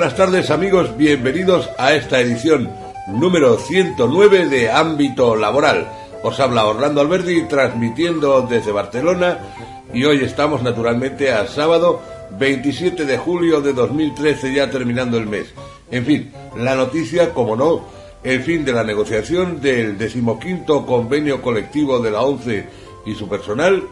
Buenas tardes amigos, bienvenidos a esta edición número 109 de Ámbito Laboral. Os habla Orlando Alberdi transmitiendo desde Barcelona y hoy estamos naturalmente a sábado 27 de julio de 2013 ya terminando el mes. En fin, la noticia, como no, el fin de la negociación del decimoquinto convenio colectivo de la ONCE y su personal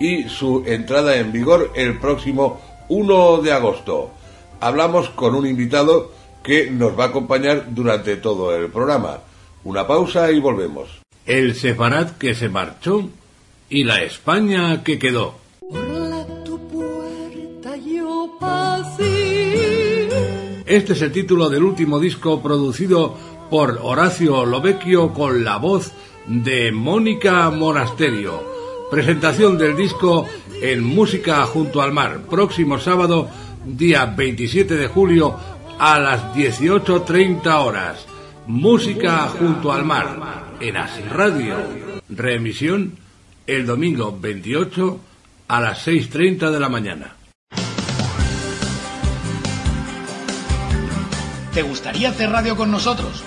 y su entrada en vigor el próximo 1 de agosto. Hablamos con un invitado que nos va a acompañar durante todo el programa. Una pausa y volvemos. El sefarad que se marchó y la España que quedó. Este es el título del último disco producido por Horacio Lovecchio con la voz de Mónica Monasterio. Presentación del disco en Música junto al mar, próximo sábado, día 27 de julio a las 18.30 horas. Música junto al mar, en As Radio. Reemisión el domingo 28 a las 6.30 de la mañana. ¿Te gustaría hacer radio con nosotros?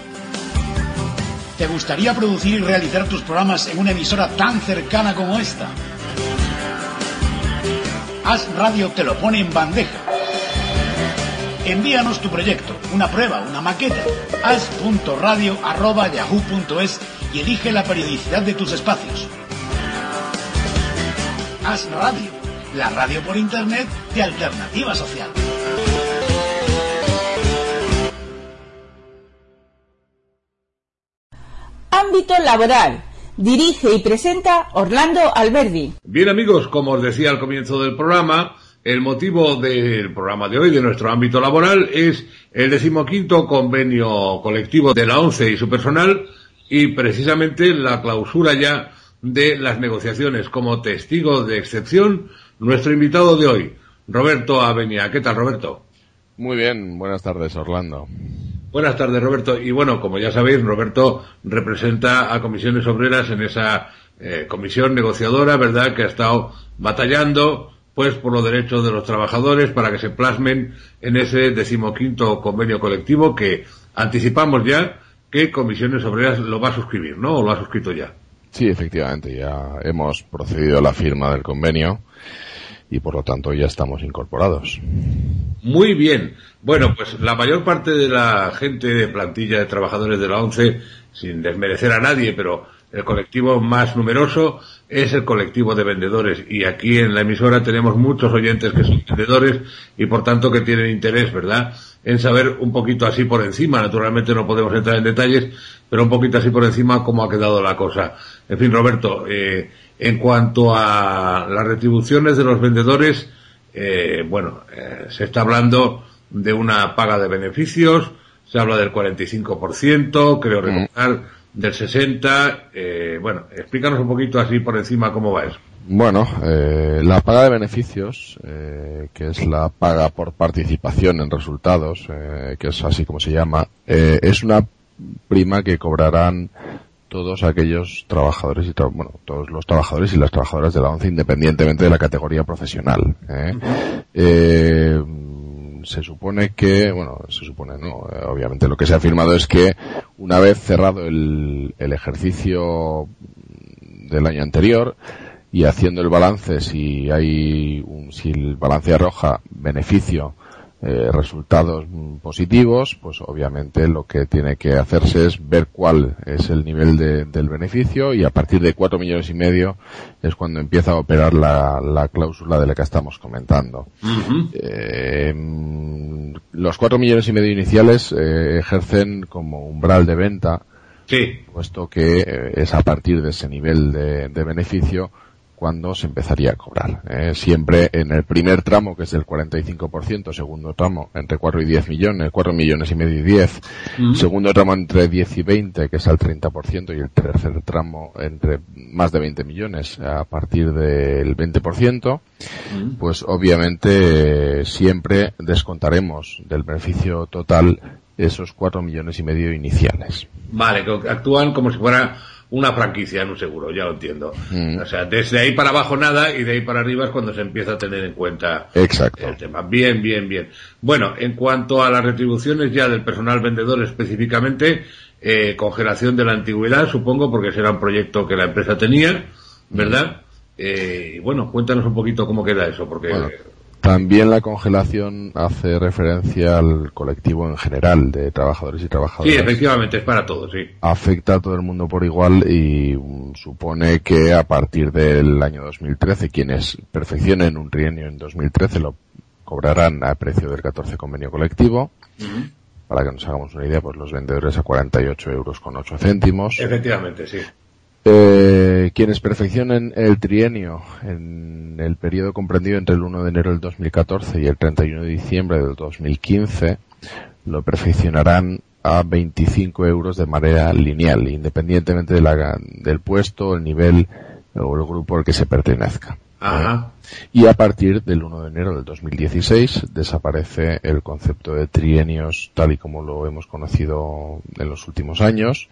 ¿Te gustaría producir y realizar tus programas en una emisora tan cercana como esta? Haz Radio te lo pone en bandeja. Envíanos tu proyecto, una prueba, una maqueta. Haz.radio.yahoo.es y elige la periodicidad de tus espacios. Haz Radio, la radio por internet de alternativa social. Ámbito laboral. Dirige y presenta Orlando Alberdi. Bien amigos, como os decía al comienzo del programa, el motivo del programa de hoy, de nuestro ámbito laboral, es el decimoquinto convenio colectivo de la ONCE y su personal y precisamente la clausura ya de las negociaciones como testigo de excepción, nuestro invitado de hoy, Roberto Avenia. ¿Qué tal, Roberto? Muy bien, buenas tardes, Orlando. Buenas tardes, Roberto. Y bueno, como ya sabéis, Roberto representa a comisiones obreras en esa eh, comisión negociadora, ¿verdad?, que ha estado batallando, pues, por los derechos de los trabajadores para que se plasmen en ese decimoquinto convenio colectivo que anticipamos ya que comisiones obreras lo va a suscribir, ¿no? ¿O lo ha suscrito ya? Sí, efectivamente, ya hemos procedido a la firma del convenio y por lo tanto ya estamos incorporados. Muy bien. Bueno, pues la mayor parte de la gente de plantilla de trabajadores de la ONCE, sin desmerecer a nadie, pero el colectivo más numeroso es el colectivo de vendedores y aquí en la emisora tenemos muchos oyentes que son vendedores y por tanto que tienen interés, ¿verdad? En saber un poquito así por encima, naturalmente no podemos entrar en detalles, pero un poquito así por encima cómo ha quedado la cosa. En fin, Roberto, eh, en cuanto a las retribuciones de los vendedores, eh, bueno, eh, se está hablando de una paga de beneficios, se habla del 45%, creo recordar, del 60%, eh, bueno, explícanos un poquito así por encima cómo va eso. Bueno, eh, la paga de beneficios, eh, que es la paga por participación en resultados, eh, que es así como se llama, eh, es una prima que cobrarán todos aquellos trabajadores y tra- bueno todos los trabajadores y las trabajadoras de la ONCE independientemente de la categoría profesional ¿eh? Eh, se supone que bueno se supone no Eh, obviamente lo que se ha firmado es que una vez cerrado el, el ejercicio del año anterior y haciendo el balance si hay un, si el balance arroja beneficio eh, resultados positivos, pues obviamente lo que tiene que hacerse es ver cuál es el nivel de- del beneficio y a partir de cuatro millones y medio es cuando empieza a operar la, la cláusula de la que estamos comentando. Eh, mm, los cuatro millones y medio iniciales eh, ejercen como umbral de venta, Sí, puesto que eh, es a partir de ese nivel de, de beneficio cuando se empezaría a cobrar. ¿eh? Siempre en el primer tramo, que es el 45%, segundo tramo entre 4 y 10 millones, 4 millones y medio y 10, segundo tramo entre 10 y 20, que es al 30%, y el tercer tramo entre más de 20 millones a partir del 20%, pues obviamente eh, siempre descontaremos del beneficio total esos 4 millones y medio iniciales. vale, que actúan como si fuera una franquicia en un seguro, ya lo entiendo. Mm. O sea, desde ahí para abajo nada y de ahí para arriba es cuando se empieza a tener en cuenta Exacto. el tema. Bien, bien, bien. Bueno, en cuanto a las retribuciones ya del personal vendedor específicamente, eh, congelación de la antigüedad, supongo, porque será un proyecto que la empresa tenía, ¿verdad? Eh, y bueno, cuéntanos un poquito cómo queda eso, porque Bueno, también la congelación hace referencia al colectivo en general de trabajadores y sí, trabajadoras. efectivamente, es para todos, sí. afecta a todo el mundo por igual y mm, supone que a partir del año 2013 quienes perfeccionen un trienio en 2013 lo cobrarán a precio del 14 convenio colectivo. Para que nos hagamos una idea, pues los vendedores a 48 euros con 8 céntimos. Efectivamente, sí. Eh, quienes perfeccionen el trienio en el periodo comprendido entre el 1 de enero del 2014 y el 31 de diciembre del 2015 lo perfeccionarán a 25 euros de manera lineal, independientemente del puesto, el nivel o el grupo al que se pertenezca. Ajá. Y a partir del 1 de enero del 2016 desaparece el concepto de trienios tal y como lo hemos conocido en los últimos años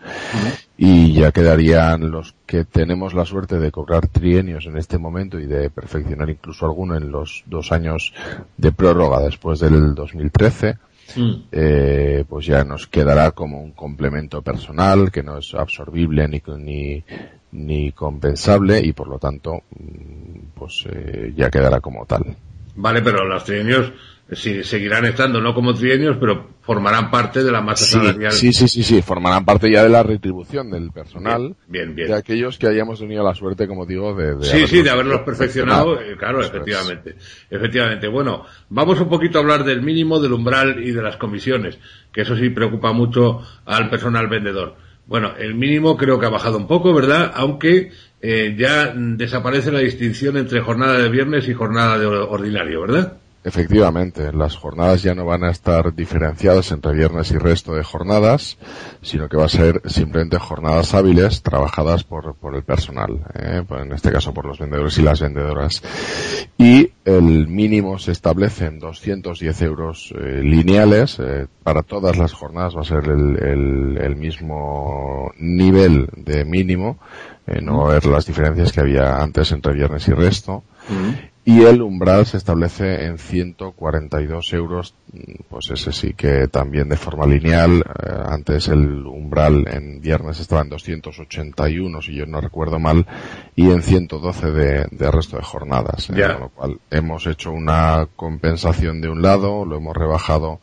y ya quedarían los que tenemos la suerte de cobrar trienios en este momento y de perfeccionar incluso alguno en los dos años de prórroga después del 2013 Mm. eh, pues ya nos quedará como un complemento personal que no es absorbible ni, ni, ni compensable y por lo tanto mm, pues eh, ya quedará como tal. Vale, pero los trienios sí, seguirán estando, no como trienios, pero formarán parte de la masa Sí, salarial. sí, sí, sí, sí, formarán parte ya de la retribución del personal Bien, bien. de aquellos que hayamos tenido la suerte, como digo, de, de Sí, sí, de haberlos perfeccionado, eh, claro, Eso es. efectivamente. Efectivamente. Bueno, vamos un poquito a hablar del mínimo, del umbral y de las comisiones, que eso sí preocupa mucho al personal vendedor. Bueno, el mínimo creo que ha bajado un poco, ¿verdad? Aunque eh, ya desaparece la distinción entre jornada de viernes y jornada de ordinario, ¿verdad? Efectivamente, las jornadas ya no van a estar diferenciadas entre viernes y resto de jornadas, sino que va a ser simplemente jornadas hábiles trabajadas por, por el personal, ¿eh? Pues en este caso por los vendedores y las vendedoras. Y el mínimo se establece en 210 euros eh, lineales, eh, para todas las jornadas va a ser el, el- el mismo nivel de mínimo, eh, no haber las diferencias que había antes entre viernes y resto. Y el umbral se establece en 142 euros, pues ese sí que también de forma lineal. eh, antes el umbral en viernes estaba en 281, si yo no recuerdo mal, y en 112 de, de resto de jornadas. eh, Ya. Con lo cual hemos hecho una compensación de un lado, lo hemos rebajado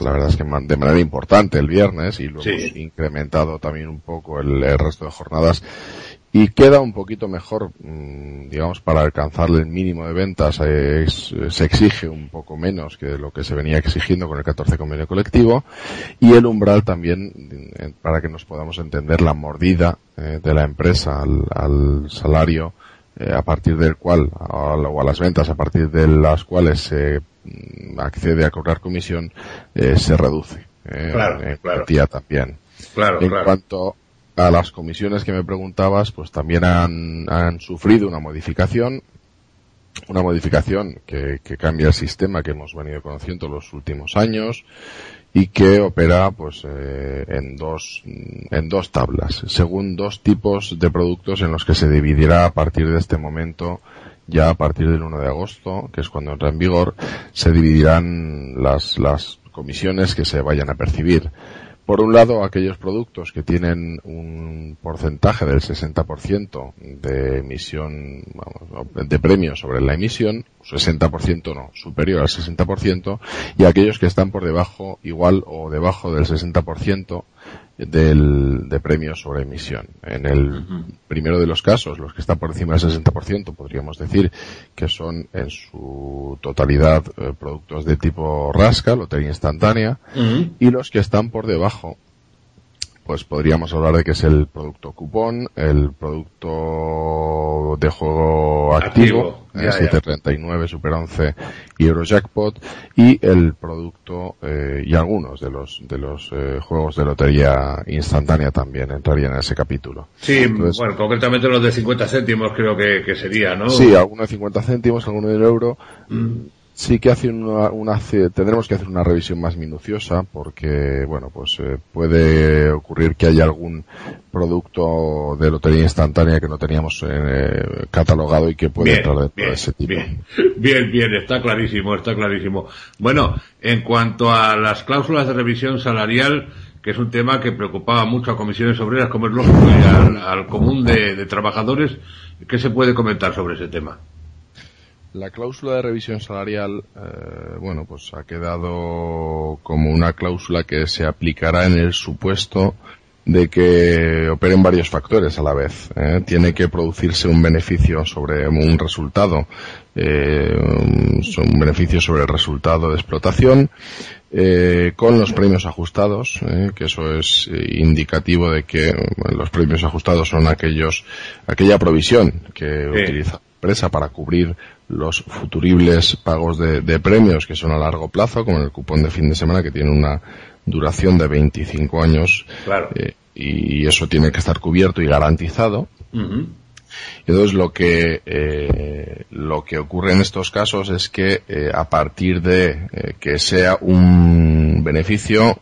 la verdad es que de manera importante el viernes y lo Sí. hemos incrementado también un poco el, el resto de jornadas y queda un poquito mejor, mm, digamos, para alcanzar el mínimo de ventas es- se exige un poco menos que lo que se venía exigiendo con el 14 convenio colectivo y el umbral también, eh, para que nos podamos entender, la mordida eh, de la empresa al, al salario eh, a partir del cual, a- o a las ventas a partir de las cuales se mm, accede a cobrar comisión, eh, se reduce. eh, Claro, en claro. también. Claro, En claro. cuanto a las comisiones que me preguntabas, pues también han, han sufrido una modificación, una modificación que, cambia el sistema que hemos venido conociendo los últimos años y que opera pues eh, en dos en dos tablas según dos tipos de productos en los que se dividirá a partir de este momento ya a partir del 1 de agosto que es cuando entra en vigor se dividirán las las comisiones que se vayan a percibir por un lado, aquellos productos que tienen un porcentaje del 60% de emisión, de premio sobre la emisión, 60% no, superior al 60%, y aquellos que están por debajo, igual o debajo del 60% del, de premio sobre emisión. En el primero de los casos, los que están por encima del 60%, podríamos decir que son en su totalidad eh, productos de tipo rasca, lotería instantánea, y los que están por debajo, pues podríamos hablar de que es el producto cupón, el producto de juego activo, Activo, eh, ya, ya. 739, Super 11 y Eurojackpot, y el producto, eh, y algunos de los, de los eh, juegos de lotería instantánea también entrarían en ese capítulo. Sí, Entonces- bueno, concretamente los de 50 céntimos creo que, que sería, ¿no? Sí, alguno de 50 céntimos, alguno de un euro. Mm. Sí que hace una, una, tendremos que hacer una revisión más minuciosa porque, bueno, pues eh, puede ocurrir que haya algún producto de lotería instantánea que no teníamos eh, catalogado y que puede entrar dentro de ese tipo. Bien, bien, bien, está clarísimo, está clarísimo. Bueno, en cuanto a las cláusulas de revisión salarial, que es un tema que preocupaba mucho a comisiones obreras, como es lógico, y al, común de, de trabajadores, ¿qué se puede comentar sobre ese tema? La cláusula de revisión salarial, eh, bueno, pues ha quedado como una cláusula que se aplicará en el supuesto de que operen varios factores a la vez. ¿eh? Tiene que producirse un beneficio sobre un resultado, eh, un beneficio sobre el resultado de explotación, eh, con los premios ajustados, que eso es indicativo de que los premios ajustados son aquellos, aquella provisión que utiliza la empresa para cubrir los futuribles pagos de, premios que son a largo plazo, como el cupón de fin de semana que tiene una duración de 25 años eh, y eso tiene que estar cubierto y garantizado. Entonces lo que eh, lo que ocurre en estos casos es que eh, a partir de que sea un beneficio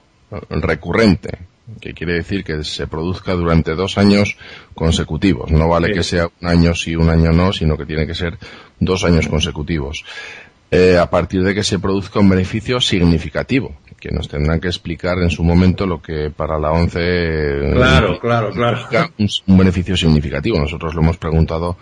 recurrente que quiere decir que se produzca durante dos años consecutivos. No vale que sea un año sí, un año no, sino que tiene que ser dos años consecutivos. Eh, a partir de que se produzca un beneficio significativo, que nos tendrán que explicar en su momento lo que para la ONCE claro, claro, claro. un beneficio significativo. Nosotros lo hemos preguntado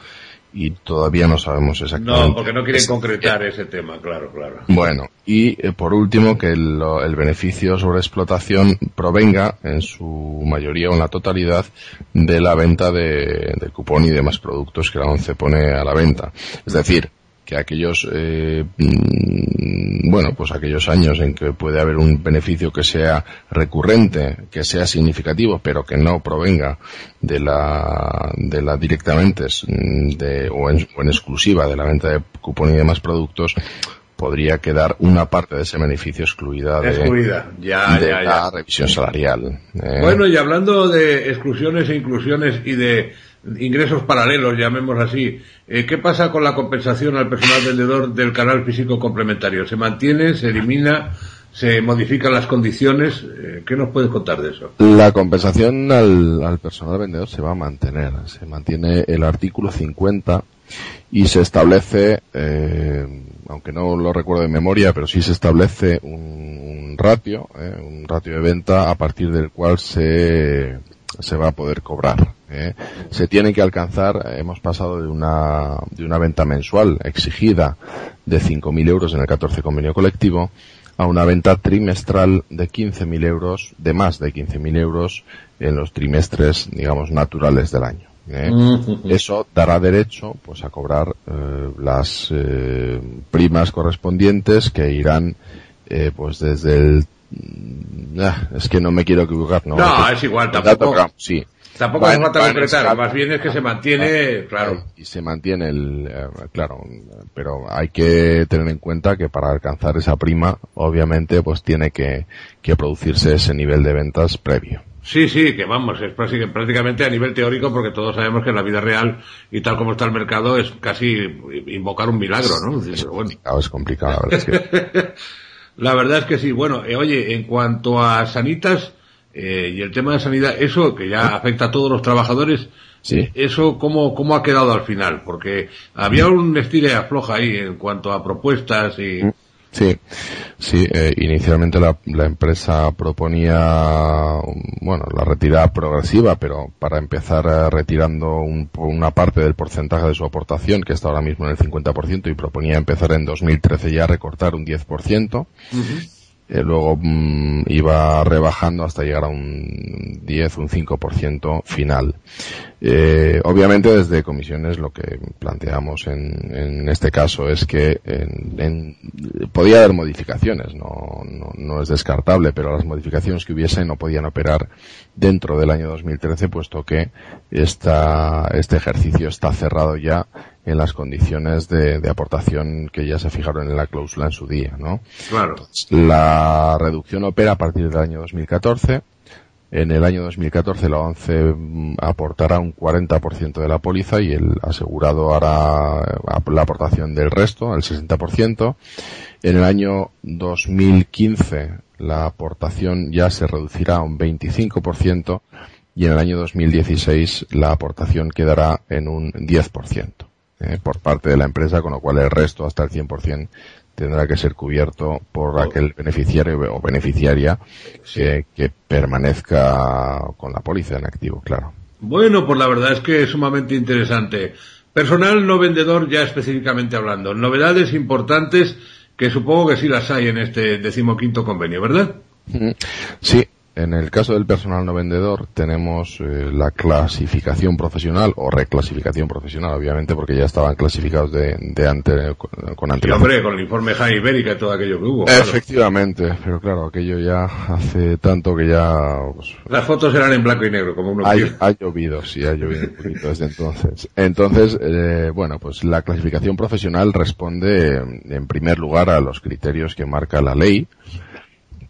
y todavía no sabemos exactamente. No, porque no quieren concretar ese tema, claro, claro. Bueno, y eh, por último, que el, el, beneficio sobre explotación provenga en su mayoría o en la totalidad de la venta de, del cupón y demás productos que la ONCE pone a la venta. Es decir, que aquellos, eh, mm, bueno, pues aquellos años en que puede haber un beneficio que sea recurrente, que sea significativo, pero que no provenga de la, de la directamente de, o, en, exclusiva de la venta de cupón y demás productos, podría quedar una parte de ese beneficio excluida de, excluida. Ya, de ya, la revisión salarial. Eh. Bueno, y hablando de exclusiones e inclusiones y de ingresos paralelos, llamemos así. Eh, ¿Qué pasa con la compensación al personal vendedor del canal físico complementario? ¿Se mantiene? ¿Se elimina? ¿Se modifican las condiciones? Eh, ¿Qué nos puedes contar de eso? La compensación al, personal vendedor se va a mantener. Se mantiene el artículo 50 y se establece, eh, aunque no lo recuerdo de memoria, pero sí se establece un, ratio, un ratio de venta a partir del cual se, se va a poder cobrar. ¿eh? Se tiene que alcanzar, hemos pasado de una, de una venta mensual exigida de 5.000 euros en el 14 convenio colectivo a una venta trimestral de 15.000 euros, de más de 15.000 euros en los trimestres, digamos, naturales del año. ¿eh? Eso dará derecho, pues, a cobrar eh, las primas correspondientes que irán, pues, desde el es que no me quiero equivocar, ¿no? No, es igual, tampoco. sí. Tampoco hace falta concretar, más bien es que se mantiene, claro. Y se mantiene el, eh, claro, pero hay que tener en cuenta que para alcanzar esa prima, obviamente, pues tiene que, que producirse ese nivel de ventas previo. Sí, sí, que vamos, es prácticamente a nivel teórico porque todos sabemos que en la vida real y tal como está el mercado es casi invocar un milagro, ¿no? Es complicado, es complicado. La verdad La verdad es que sí. Bueno, eh, oye, en cuanto a Sanitas eh, y el tema de sanidad, eso que ya afecta a todos los trabajadores, sí. ¿eso cómo, cómo ha quedado al final? Porque había un estilo afloja ahí en cuanto a propuestas y... Sí, sí. Eh, inicialmente la, la, empresa proponía, bueno, la retirada progresiva, pero para empezar eh, retirando un, una parte del porcentaje de su aportación, que está ahora mismo en el 50%, y proponía empezar en 2013 ya a recortar un 10%. Eh, luego mm, iba rebajando hasta llegar a un 10, un 5% final. Eh, obviamente desde comisiones lo que planteamos en, en este caso es que en, en, podía haber modificaciones, no, no, no, es descartable, pero las modificaciones que hubiese no podían operar dentro del año 2013 puesto que esta, este ejercicio está cerrado ya en las condiciones de, de, aportación que ya se fijaron en la cláusula en su día, ¿no? Claro. La reducción opera a partir del año 2014 En el año 2014 la ONCE mm, aportará un 40% de la póliza y el asegurado hará la aportación del resto, el 60%. En el año 2015 la aportación ya se reducirá a un 25% y en el año 2016 la aportación quedará en un 10% eh, por parte de la empresa, con lo cual el resto, hasta el 100%, tendrá que ser cubierto por aquel beneficiario o beneficiaria que permanezca con la póliza en activo, claro. Bueno, pues la verdad es que es sumamente interesante. Personal no vendedor ya específicamente hablando. Novedades importantes que supongo que sí las hay en este decimoquinto convenio, ¿verdad? Sí, en el caso del personal no vendedor tenemos eh, la clasificación profesional o reclasificación profesional, obviamente, porque ya estaban clasificados de, de ante, con, con hombre, con el informe High Ibérica y todo aquello que hubo. Efectivamente, pero claro, aquello ya hace tanto que ya... Pues, Las fotos eran en blanco y negro, como uno ha, ha llovido, sí, ha llovido un poquito desde entonces. Entonces, eh, bueno, pues la clasificación profesional responde en primer lugar a los criterios que marca la ley,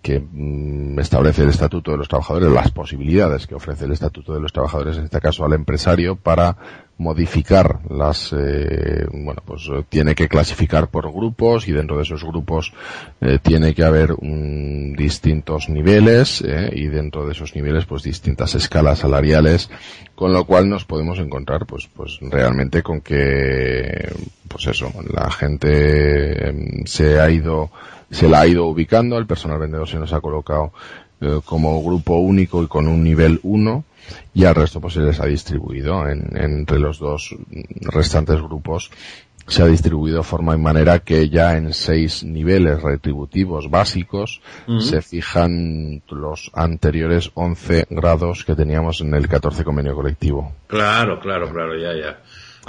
que mm, establece el Estatuto de los Trabajadores, las posibilidades que ofrece el Estatuto de los Trabajadores, en este caso al empresario, para modificar las, eh, bueno, pues tiene que clasificar por grupos y dentro de esos grupos eh, tiene que haber un, distintos niveles eh, y dentro de esos niveles pues distintas escalas salariales, con lo cual nos podemos encontrar pues, pues realmente con que, pues eso, la gente em, se ha ido se la ha ido ubicando, el personal vendedor se nos ha colocado eh, como grupo único y con un nivel 1 y al resto pues se les ha distribuido entre los dos restantes grupos se ha distribuido de forma y manera que ya en seis niveles retributivos básicos se fijan los anteriores 11 grados que teníamos en el 14 convenio colectivo. Claro, claro, claro, ya, ya.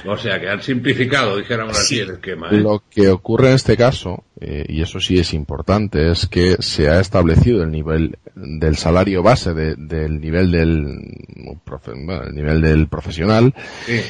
O sea, que han simplificado, dijéramos así, el esquema. ¿eh? Lo que ocurre en este caso, eh, y eso sí es importante, es que se ha establecido el nivel del salario base del nivel del, el nivel del profesional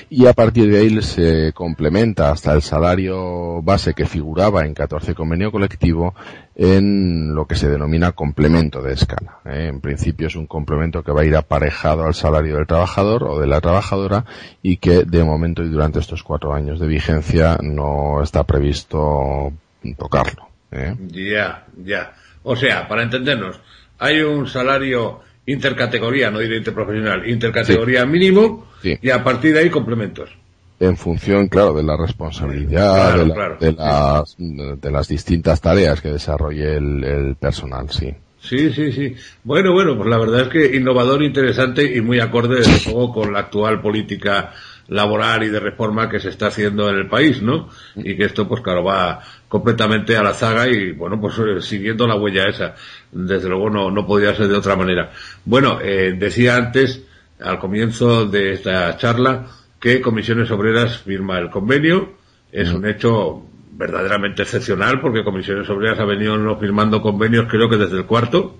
y a partir de ahí se complementa hasta el salario base que figuraba en 14 convenio colectivo en lo que se denomina complemento de escala. ¿eh? En principio es un complemento que va a ir aparejado al salario del trabajador o de la trabajadora y que de momento y durante estos cuatro años de vigencia no está previsto tocarlo. ¿eh? Ya, ya. O sea, para entendernos, hay un salario intercategoría, no diré interprofesional, intercategoría mínimo y a partir de ahí complementos en función, claro, de la responsabilidad, de, las, de las distintas tareas que desarrolle el, personal, sí. Sí, sí, sí. Bueno, bueno, pues la verdad es que innovador, interesante y muy acorde, desde luego, con la actual política laboral y de reforma que se está haciendo en el país, ¿no? Y que esto, pues claro, va completamente a la zaga y, bueno, pues eh, siguiendo la huella esa. Desde luego no, no podía ser de otra manera. Bueno, eh, decía antes, al comienzo de esta charla, que Comisiones Obreras firma el convenio. Es un hecho verdaderamente excepcional porque Comisiones Obreras ha venido no firmando convenios creo que desde el cuarto.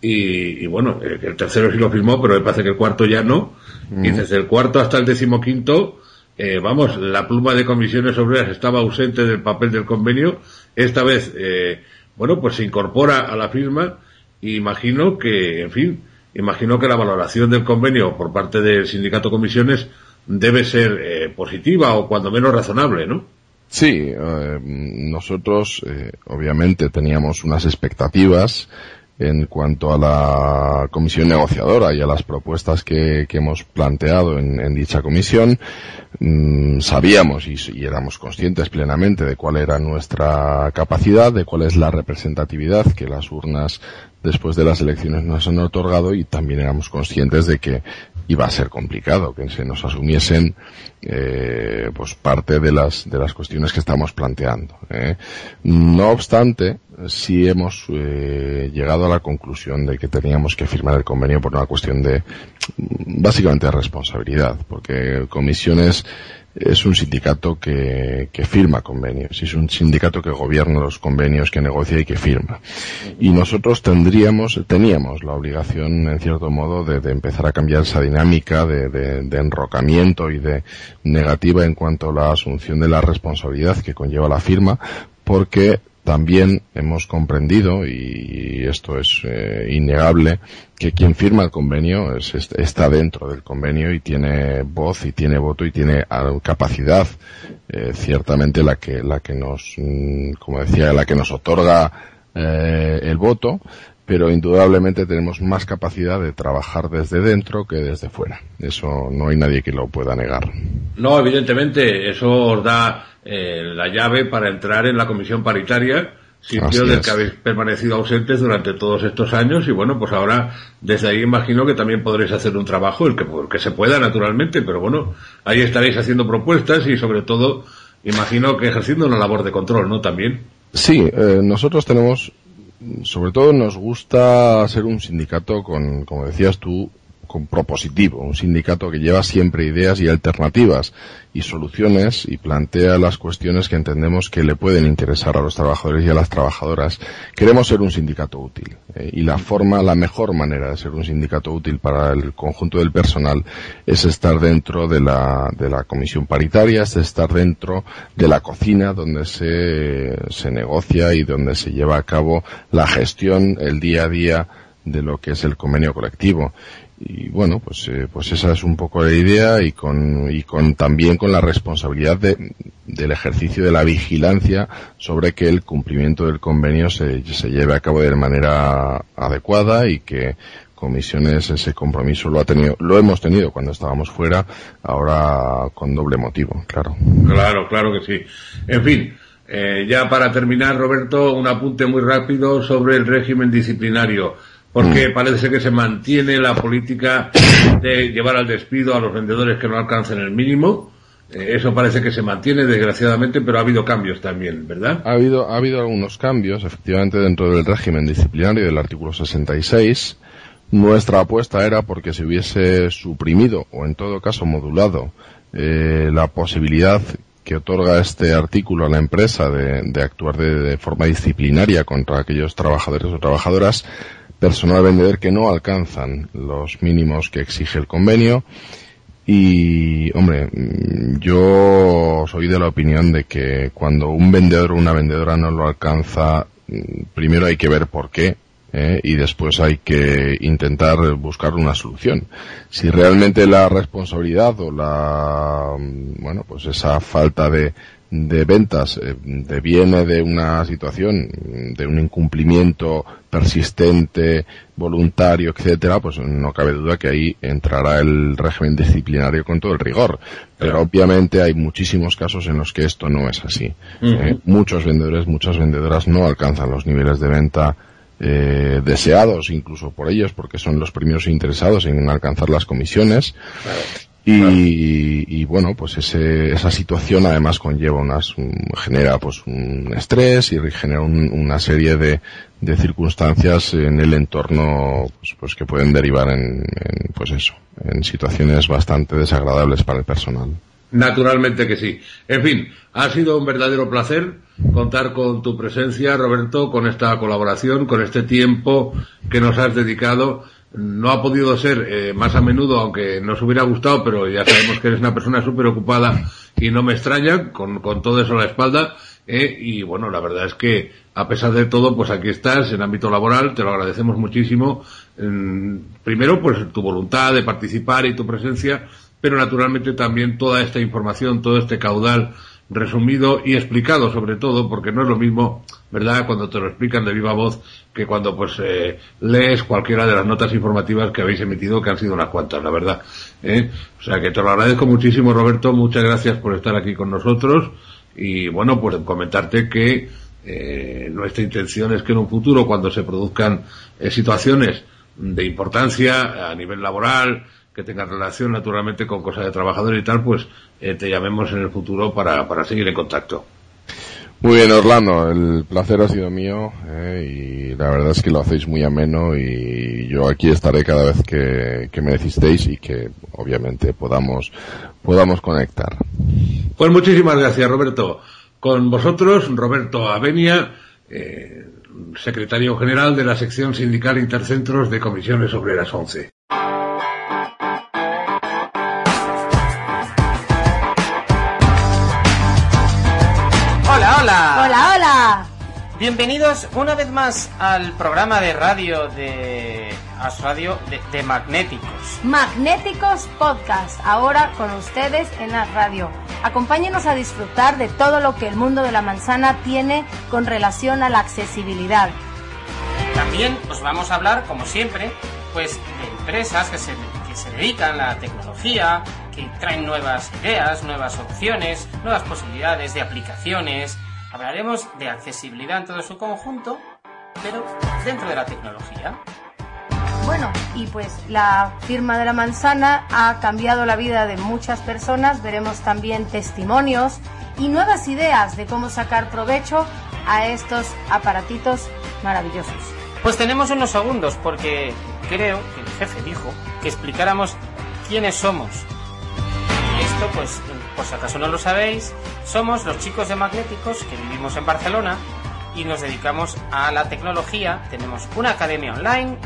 Y, bueno, el, tercero sí lo firmó, pero me parece que el cuarto ya no. Y desde el cuarto hasta el decimoquinto, eh, vamos, la pluma de comisiones obreras estaba ausente del papel del convenio. Esta vez, eh, bueno, pues se incorpora a la firma y imagino que, en fin, imagino que la valoración del convenio por parte del sindicato comisiones debe ser eh, positiva o cuando menos razonable, ¿no? Sí, eh, nosotros eh, obviamente teníamos unas expectativas en cuanto a la comisión negociadora y a las propuestas que, hemos planteado en, dicha comisión, mm, sabíamos y, y, éramos conscientes plenamente de cuál era nuestra capacidad, de cuál es la representatividad que las urnas después de las elecciones nos han otorgado y también éramos conscientes de que iba a ser complicado que se nos asumiesen eh, pues parte de las de las cuestiones que estamos planteando ¿eh? no obstante sí hemos eh, llegado a la conclusión de que teníamos que firmar el convenio por una cuestión de básicamente de responsabilidad porque comisiones es un sindicato que, que firma convenios, es un sindicato que gobierna los convenios, que negocia y que firma. Y nosotros tendríamos, teníamos la obligación, en cierto modo, de, de empezar a cambiar esa dinámica de, de, de, enrocamiento y de negativa en cuanto a la asunción de la responsabilidad que conlleva la firma, porque también hemos comprendido, y esto es eh, innegable, que quien firma el convenio es, está dentro del convenio y tiene voz y tiene voto y tiene capacidad, eh, ciertamente la que, la que nos, mm, como decía, la que nos otorga eh, el voto, pero indudablemente tenemos más capacidad de trabajar desde dentro que desde fuera. Eso no hay nadie que lo pueda negar. No, evidentemente, eso os da eh, la llave para entrar en la comisión paritaria, sitio del que habéis permanecido ausentes durante todos estos años y bueno, pues ahora desde ahí imagino que también podréis hacer un trabajo, el que, que se pueda naturalmente, pero bueno, ahí estaréis haciendo propuestas y sobre todo imagino que ejerciendo una labor de control, ¿no? También. Sí, eh, nosotros tenemos sobre todo nos gusta ser un sindicato con, como decías tú, con propositivo, un sindicato que lleva siempre ideas y alternativas y soluciones y plantea las cuestiones que entendemos que le pueden interesar a los trabajadores y a las trabajadoras. Queremos ser un sindicato útil eh, y la forma, la mejor manera de ser un sindicato útil para el conjunto del personal es estar dentro de la, de la comisión paritaria, es estar dentro de la cocina donde se, se negocia y donde se lleva a cabo la gestión, el día a día de lo que es el convenio colectivo y bueno pues eh, pues esa es un poco la idea y con y con también con la responsabilidad de, del ejercicio de la vigilancia sobre que el cumplimiento del convenio se, se lleve a cabo de manera adecuada y que comisiones ese compromiso lo ha tenido lo hemos tenido cuando estábamos fuera ahora con doble motivo claro. Claro claro que sí. En fin eh, ya para terminar Roberto un apunte muy rápido sobre el régimen disciplinario porque mm. parece que se mantiene la política de llevar al despido a los vendedores que no alcancen el mínimo. Eh, eso parece que se mantiene, desgraciadamente, pero ha habido cambios también, ¿verdad? Ha habido, ha habido algunos cambios, efectivamente, dentro del régimen disciplinario del artículo 66. Nuestra apuesta era porque se hubiese suprimido, o en todo caso modulado, eh, la posibilidad que otorga este artículo a la empresa de, actuar de, forma disciplinaria contra aquellos trabajadores o trabajadoras personal vendedor que no alcanzan los mínimos que exige el convenio. Y, hombre, mm, yo soy de la opinión de que cuando un vendedor o una vendedora no lo alcanza, mm, primero hay que ver por qué, ¿eh? y después hay que intentar buscar una solución. Si realmente la responsabilidad o la, mm, bueno, pues esa falta de, de ventas eh, deviene de una situación de un incumplimiento persistente, voluntario, etcétera, pues no cabe duda que ahí entrará el régimen disciplinario con todo el rigor. Pero obviamente hay muchísimos casos en los que esto no es así. Eh, muchos vendedores, muchas vendedoras no alcanzan los niveles de venta eh, deseados incluso por ellos porque son los primeros interesados en alcanzar las comisiones y, bueno, pues ese, esa situación además conlleva unas, genera pues un estrés y genera una serie de, de circunstancias en el entorno pues, pues que pueden derivar en, pues eso, en situaciones bastante desagradables para el personal. Naturalmente que sí. En fin, ha sido un verdadero placer contar con tu presencia, Roberto, con esta colaboración, con este tiempo que nos has dedicado no ha podido ser eh, más a menudo, aunque nos hubiera gustado, pero ya sabemos que eres una persona súper ocupada y no me extraña, con, con todo eso a la espalda. Eh, y bueno, la verdad es que a pesar de todo, pues aquí estás en ámbito laboral, te lo agradecemos muchísimo. primero, pues tu voluntad de participar y tu presencia, pero naturalmente también toda esta información, todo este caudal resumido y explicado sobre todo, porque no es lo mismo, ¿verdad?, cuando te lo explican de viva voz que cuando pues eh, lees cualquiera de las notas informativas que habéis emitido, que han sido unas cuantas, la verdad. ¿eh? O sea que te lo agradezco muchísimo, Roberto, muchas gracias por estar aquí con nosotros y bueno, pues comentarte que eh, nuestra intención es que en un futuro, cuando se produzcan eh, situaciones de importancia a nivel laboral, que tengan relación naturalmente con cosas de trabajador y tal, pues eh, te llamemos en el futuro para, para seguir en contacto. Muy bien, Orlando, el placer ha sido mío eh, y la verdad es que lo hacéis muy ameno y yo aquí estaré cada vez que, me necesitéis y que obviamente podamos, podamos conectar. Pues muchísimas gracias, Roberto. Con vosotros, Roberto Avenia, eh, secretario general de la sección sindical Intercentros de Comisiones Obreras 11. Bienvenidos una vez más al programa de radio de As Radio de, Magnéticos. Magnéticos Podcast, ahora con ustedes en As Radio. Acompáñenos a disfrutar de todo lo que el mundo de la manzana tiene con relación a la accesibilidad. También os vamos a hablar, como siempre, pues de empresas que se, que se dedican a la tecnología, que traen nuevas ideas, nuevas opciones, nuevas posibilidades de aplicaciones Hablaremos de accesibilidad en todo su conjunto, pero dentro de la tecnología. Bueno, y pues la firma de la manzana ha cambiado la vida de muchas personas. Veremos también testimonios y nuevas ideas de cómo sacar provecho a estos aparatitos maravillosos. Pues tenemos unos segundos porque creo que el jefe dijo que explicáramos quiénes somos. Esto pues por si acaso no lo sabéis, somos los chicos de Magnéticos que vivimos en Barcelona y nos dedicamos a la tecnología. Tenemos una academia online,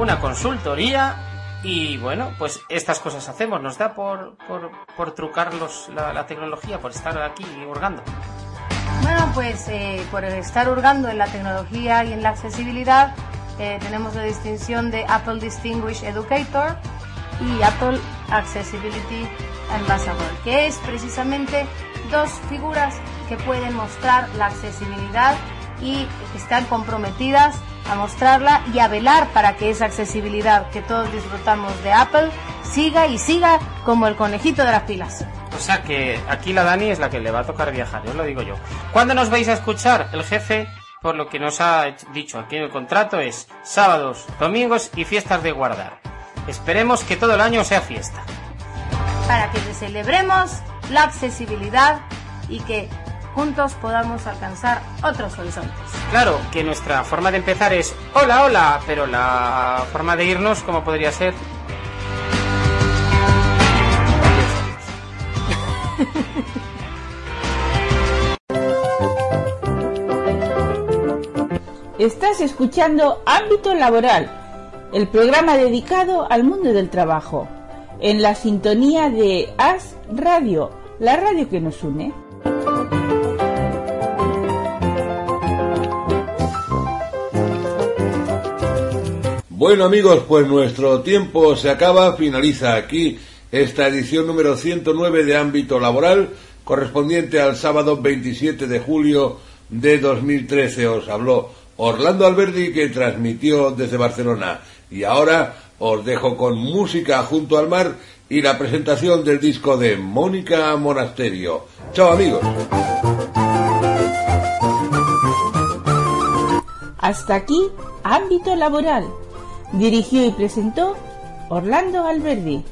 una consultoría y bueno, pues estas cosas hacemos. Nos da por, por, trucar la, tecnología, por estar aquí hurgando. Bueno, pues eh, por estar hurgando en la tecnología y en la accesibilidad, eh, tenemos la distinción de Apple Distinguished Educator y Apple Accessibility Ambassador, que es precisamente dos figuras que pueden mostrar la accesibilidad y están comprometidas a mostrarla y a velar para que esa accesibilidad que todos disfrutamos de Apple siga y siga como el conejito de las pilas. O sea que aquí la Dani es la que le va a tocar viajar, yo lo digo yo. ¿Cuándo nos vais a escuchar? El jefe, por lo que nos ha dicho aquí en el contrato, es sábados, domingos y fiestas de guardar. Esperemos que todo el año sea fiesta para que celebremos la accesibilidad y que juntos podamos alcanzar otros horizontes. Claro, que nuestra forma de empezar es hola, hola, pero la forma de irnos, ¿cómo podría ser? Estás escuchando Ámbito Laboral, el programa dedicado al mundo del trabajo en la sintonía de As Radio, la radio que nos une. Bueno amigos, pues nuestro tiempo se acaba, finaliza aquí esta edición número 109 de ámbito laboral, correspondiente al sábado 27 de julio de 2013. Os habló Orlando Alberdi que transmitió desde Barcelona. Y ahora os dejo con música junto al mar y la presentación del disco de Mónica Monasterio. Chao amigos. Hasta aquí, ámbito laboral. Dirigió y presentó Orlando Alberdi.